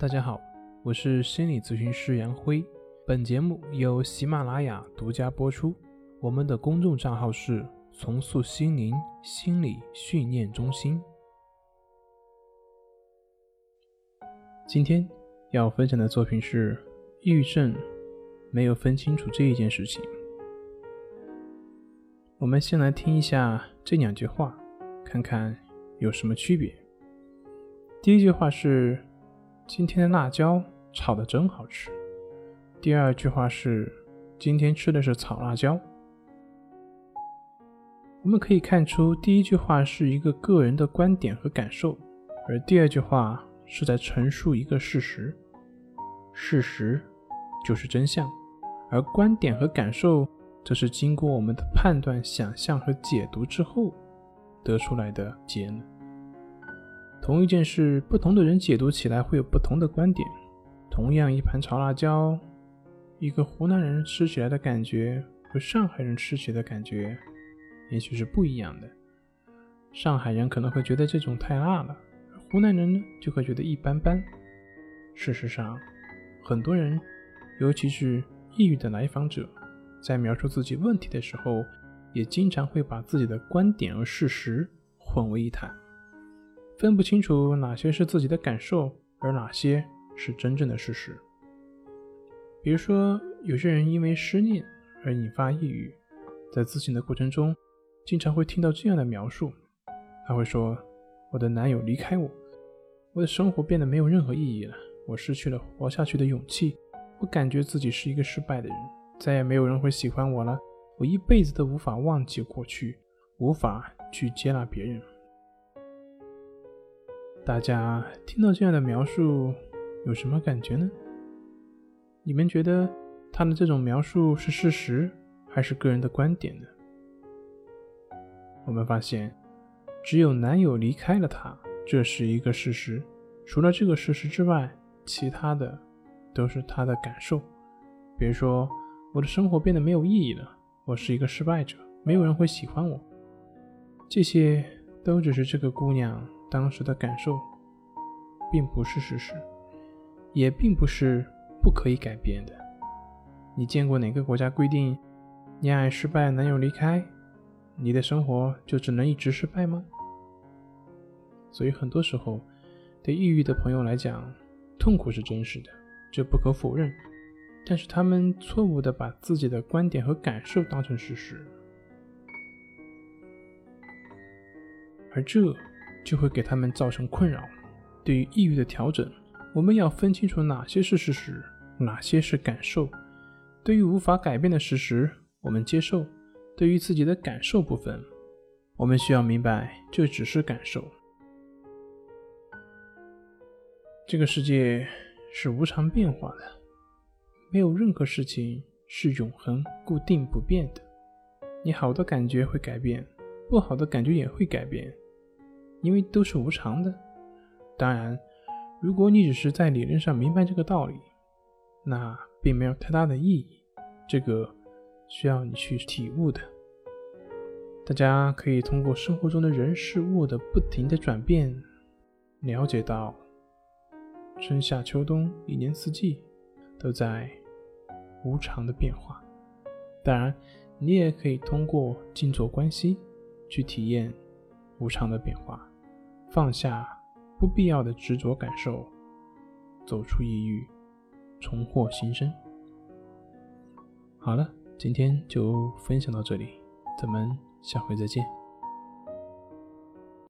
大家好，我是心理咨询师杨辉。本节目由喜马拉雅独家播出。我们的公众账号是“重塑心灵心理训练中心”。今天要分享的作品是：抑郁症没有分清楚这一件事情。我们先来听一下这两句话，看看有什么区别。第一句话是：“今天的辣椒炒的真好吃。”第二句话是：“今天吃的是炒辣椒。”我们可以看出，第一句话是一个个人的观点和感受，而第二句话是在陈述一个事实。事实就是真相，而观点和感受则是经过我们的判断、想象和解读之后得出来的结论。同一件事，不同的人解读起来会有不同的观点。同样一盘炒辣椒，一个湖南人吃起来的感觉和上海人吃起来的感觉，也许是不一样的。上海人可能会觉得这种太辣了，湖南人呢就会觉得一般般。事实上，很多人，尤其是抑郁的来访者，在描述自己问题的时候，也经常会把自己的观点和事实混为一谈。分不清楚哪些是自己的感受，而哪些是真正的事实。比如说，有些人因为失恋而引发抑郁，在咨询的过程中，经常会听到这样的描述：他会说，我的男友离开我，我的生活变得没有任何意义了，我失去了活下去的勇气，我感觉自己是一个失败的人，再也没有人会喜欢我了，我一辈子都无法忘记过去，无法去接纳别人。大家听到这样的描述有什么感觉呢？你们觉得他的这种描述是事实还是个人的观点呢？我们发现，只有男友离开了她，这是一个事实。除了这个事实之外，其他的都是她的感受。比如说，我的生活变得没有意义了，我是一个失败者，没有人会喜欢我。这些都只是这个姑娘。当时的感受，并不是事实，也并不是不可以改变的。你见过哪个国家规定恋爱失败，男友离开，你的生活就只能一直失败吗？所以很多时候，对抑郁的朋友来讲，痛苦是真实的，这不可否认。但是他们错误的把自己的观点和感受当成事实，而这。就会给他们造成困扰。对于抑郁的调整，我们要分清楚哪些是事实，哪些是感受。对于无法改变的事实，我们接受；对于自己的感受部分，我们需要明白，这只是感受。这个世界是无常变化的，没有任何事情是永恒、固定、不变的。你好的感觉会改变，不好的感觉也会改变。因为都是无常的。当然，如果你只是在理论上明白这个道理，那并没有太大的意义。这个需要你去体悟的。大家可以通过生活中的人事物的不停的转变，了解到春夏秋冬一年四季都在无常的变化。当然，你也可以通过静坐观息去体验无常的变化。放下不必要的执着感受，走出抑郁，重获新生。好了，今天就分享到这里，咱们下回再见。